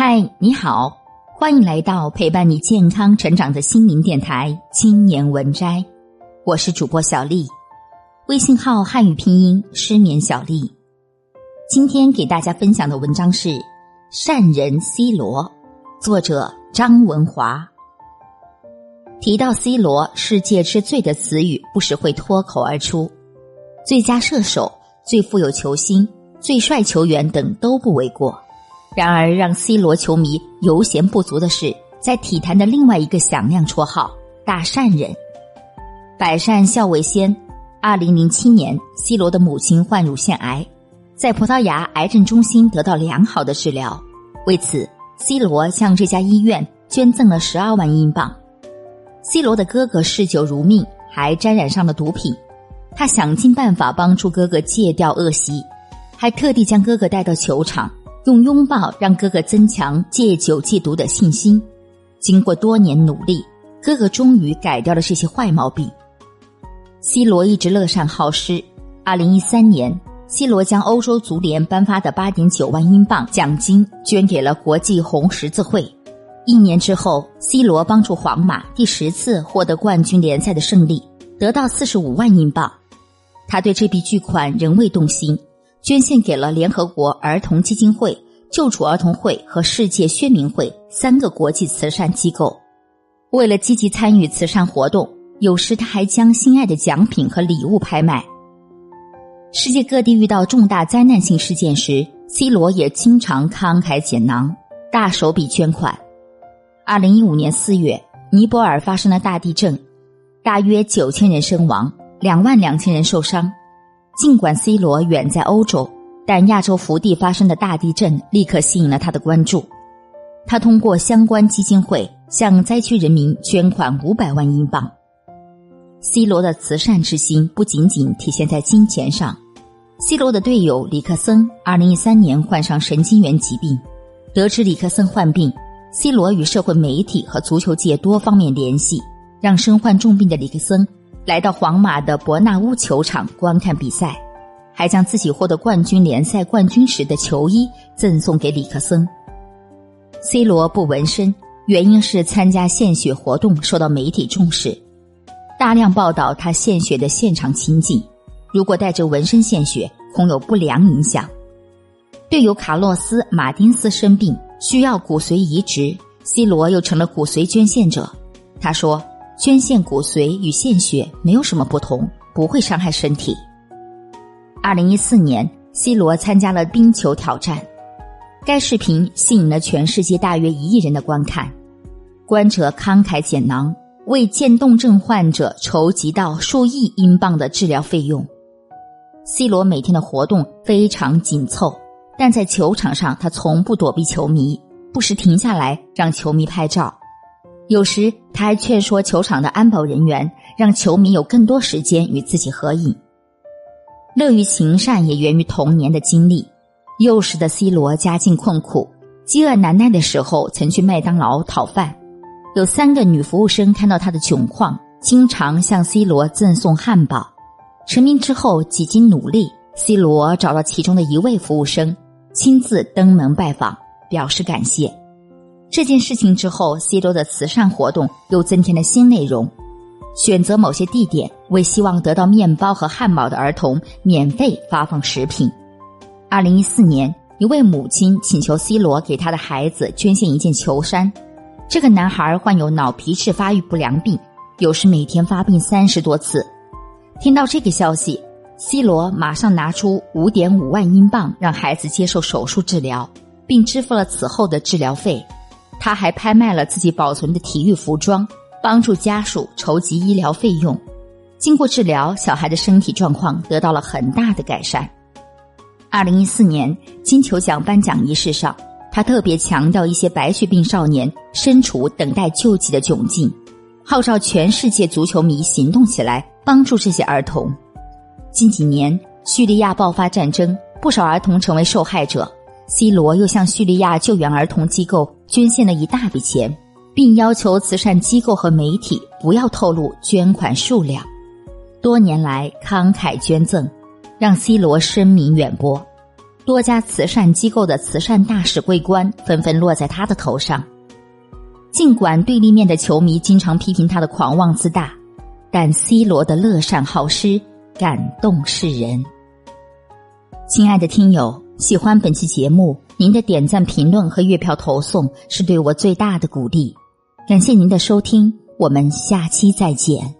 嗨，你好，欢迎来到陪伴你健康成长的心灵电台《青年文摘》，我是主播小丽，微信号汉语拼音失眠小丽。今天给大家分享的文章是《善人 C 罗》，作者张文华。提到 C 罗，世界之最的词语不时会脱口而出，最佳射手、最富有球星、最帅球员等都不为过。然而，让 C 罗球迷犹嫌不足的是，在体坛的另外一个响亮绰号“大善人”。百善孝为先。二零零七年，C 罗的母亲患乳腺癌，在葡萄牙癌症中心得到良好的治疗。为此，C 罗向这家医院捐赠了十二万英镑。C 罗的哥哥嗜酒如命，还沾染上了毒品。他想尽办法帮助哥哥戒掉恶习，还特地将哥哥带到球场。用拥抱让哥哥增强戒酒戒毒的信心。经过多年努力，哥哥终于改掉了这些坏毛病。C 罗一直乐善好施。二零一三年，C 罗将欧洲足联颁发的八点九万英镑奖金捐给了国际红十字会。一年之后，C 罗帮助皇马第十次获得冠军联赛的胜利，得到四十五万英镑。他对这笔巨款仍未动心。捐献给了联合国儿童基金会、救助儿童会和世界宣明会三个国际慈善机构。为了积极参与慈善活动，有时他还将心爱的奖品和礼物拍卖。世界各地遇到重大灾难性事件时，C 罗也经常慷慨解囊，大手笔捐款。二零一五年四月，尼泊尔发生了大地震，大约九千人身亡，两万两千人受伤。尽管 C 罗远在欧洲，但亚洲福地发生的大地震立刻吸引了他的关注。他通过相关基金会向灾区人民捐款五百万英镑。C 罗的慈善之心不仅仅体现在金钱上。C 罗的队友里克森二零一三年患上神经元疾病，得知里克森患病，C 罗与社会媒体和足球界多方面联系，让身患重病的里克森。来到皇马的伯纳乌球场观看比赛，还将自己获得冠军联赛冠军时的球衣赠送给里克森。C 罗不纹身，原因是参加献血活动受到媒体重视，大量报道他献血的现场情景。如果带着纹身献血，恐有不良影响。队友卡洛斯·马丁斯生病，需要骨髓移植，C 罗又成了骨髓捐献者。他说。捐献骨髓与献血没有什么不同，不会伤害身体。二零一四年，C 罗参加了冰球挑战，该视频吸引了全世界大约一亿人的观看。观者慷慨解囊，为渐冻症患者筹集到数亿英镑的治疗费用。C 罗每天的活动非常紧凑，但在球场上他从不躲避球迷，不时停下来让球迷拍照。有时他还劝说球场的安保人员，让球迷有更多时间与自己合影。乐于行善也源于童年的经历。幼时的 C 罗家境困苦，饥饿难耐的时候曾去麦当劳讨饭。有三个女服务生看到他的窘况，经常向 C 罗赠送汉堡。成名之后，几经努力，C 罗找到其中的一位服务生，亲自登门拜访，表示感谢。这件事情之后，C 罗的慈善活动又增添了新内容，选择某些地点为希望得到面包和汉堡的儿童免费发放食品。二零一四年，一位母亲请求 C 罗给他的孩子捐献一件球衫。这个男孩患有脑皮质发育不良病，有时每天发病三十多次。听到这个消息，C 罗马上拿出五点五万英镑让孩子接受手术治疗，并支付了此后的治疗费。他还拍卖了自己保存的体育服装，帮助家属筹集医疗费用。经过治疗，小孩的身体状况得到了很大的改善。二零一四年金球奖颁奖仪式上，他特别强调一些白血病少年身处等待救济的窘境，号召全世界足球迷行动起来，帮助这些儿童。近几年，叙利亚爆发战争，不少儿童成为受害者。C 罗又向叙利亚救援儿童机构捐献了一大笔钱，并要求慈善机构和媒体不要透露捐款数量。多年来慷慨捐赠，让 C 罗声名远播。多家慈善机构的慈善大使桂冠纷纷落在他的头上。尽管对立面的球迷经常批评他的狂妄自大，但 C 罗的乐善好施感动世人。亲爱的听友，喜欢本期节目，您的点赞、评论和月票投送是对我最大的鼓励。感谢您的收听，我们下期再见。